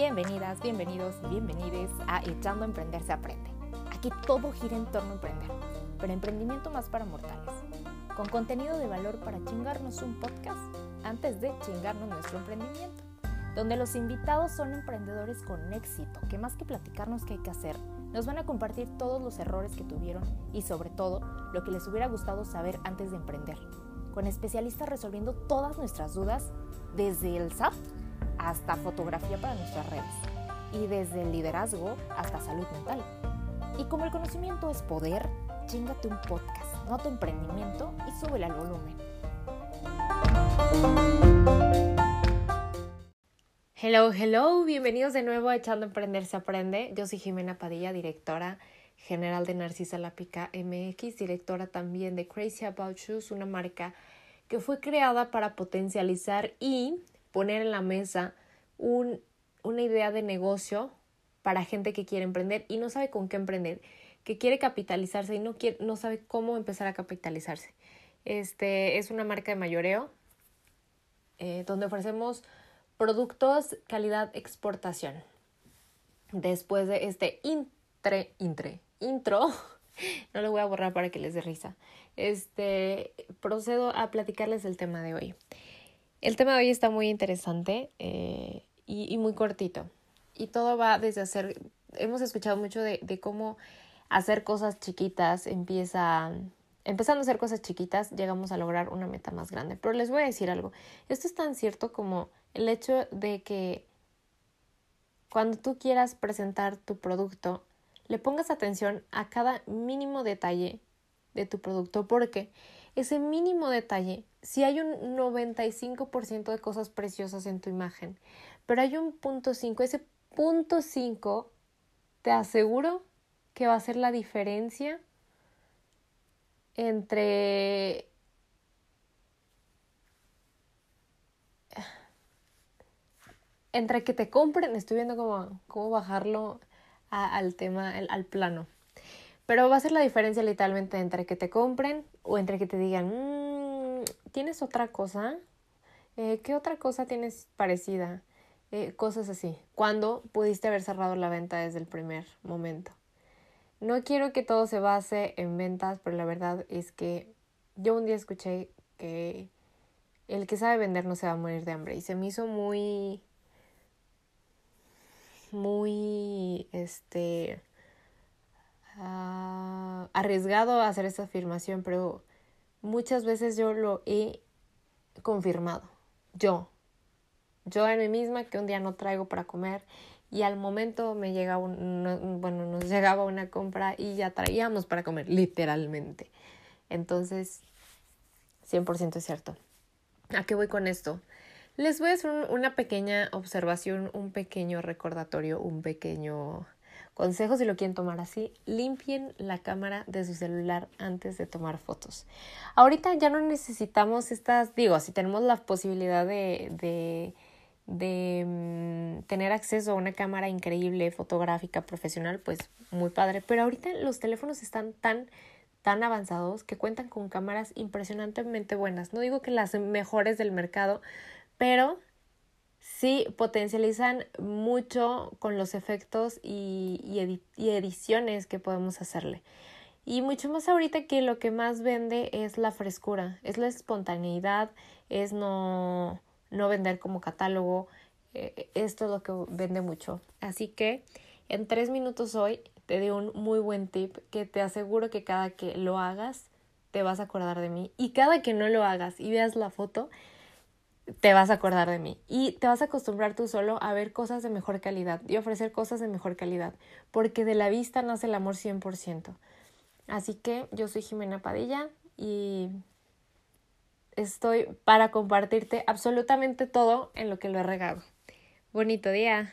Bienvenidas, bienvenidos bienvenides a Echando a Emprender se aprende. Aquí todo gira en torno a emprender, pero emprendimiento más para mortales. Con contenido de valor para chingarnos un podcast antes de chingarnos nuestro emprendimiento. Donde los invitados son emprendedores con éxito, que más que platicarnos qué hay que hacer, nos van a compartir todos los errores que tuvieron y sobre todo lo que les hubiera gustado saber antes de emprender. Con especialistas resolviendo todas nuestras dudas desde el SAP hasta fotografía para nuestras redes y desde el liderazgo hasta salud mental. Y como el conocimiento es poder, chingate un podcast, nota emprendimiento y súbele al volumen. Hello, hello, bienvenidos de nuevo a Echando a Emprender se aprende. Yo soy Jimena Padilla, directora general de Narcisa Lápica MX, directora también de Crazy About Shoes, una marca que fue creada para potencializar y poner en la mesa un, una idea de negocio para gente que quiere emprender y no sabe con qué emprender, que quiere capitalizarse y no, quiere, no sabe cómo empezar a capitalizarse. Este es una marca de mayoreo eh, donde ofrecemos productos calidad exportación. Después de este intre, intre, intro, no lo voy a borrar para que les dé risa. Este procedo a platicarles el tema de hoy. El tema de hoy está muy interesante eh, y, muy cortito. Y todo va desde hacer, hemos escuchado mucho de, de cómo hacer cosas chiquitas empieza, empezando a hacer cosas chiquitas, llegamos a lograr una meta más grande. Pero les voy a decir algo, esto es tan cierto como el hecho de que cuando tú quieras presentar tu producto, le pongas atención a cada mínimo detalle de tu producto, porque ese mínimo detalle, si hay un 95% de cosas preciosas en tu imagen, pero hay un punto 5, ese punto 5 te aseguro que va a ser la diferencia entre entre que te compren, estoy viendo cómo, cómo bajarlo al tema, al plano. Pero va a ser la diferencia literalmente entre que te compren o entre que te digan, mmm, ¿tienes otra cosa? Eh, ¿Qué otra cosa tienes parecida? Eh, cosas así. ¿Cuándo pudiste haber cerrado la venta desde el primer momento? No quiero que todo se base en ventas, pero la verdad es que yo un día escuché que el que sabe vender no se va a morir de hambre y se me hizo muy muy este arriesgado hacer esta afirmación, pero muchas veces yo lo he confirmado. Yo, yo en mí misma que un día no traigo para comer y al momento me llega un, bueno, nos llegaba una compra y ya traíamos para comer, literalmente. Entonces, 100% es cierto. ¿A qué voy con esto? Les voy a hacer una pequeña observación, un pequeño recordatorio, un pequeño consejo si lo quieren tomar así. Limpien la cámara de su celular antes de tomar fotos. Ahorita ya no necesitamos estas, digo, si tenemos la posibilidad de, de, de mm, tener acceso a una cámara increíble, fotográfica, profesional, pues muy padre. Pero ahorita los teléfonos están tan tan avanzados que cuentan con cámaras impresionantemente buenas. No digo que las mejores del mercado, pero sí potencializan mucho con los efectos y, y, y, ediciones que podemos hacerle. Y mucho más ahorita que lo que más vende es la frescura, es la espontaneidad, es no, no vender como catálogo. Eh, esto es lo que vende mucho. Así que en tres minutos hoy te doy un muy buen tip que te aseguro que cada que lo hagas te vas a acordar de mí. Y cada que no lo hagas y veas la foto, te vas a acordar de mí y te vas a acostumbrar tú solo a ver cosas de mejor calidad y ofrecer cosas de mejor calidad, porque de la vista nace el amor 100%. Así que yo soy Jimena Padilla y estoy para compartirte absolutamente todo en lo que lo he regado. Bonito día.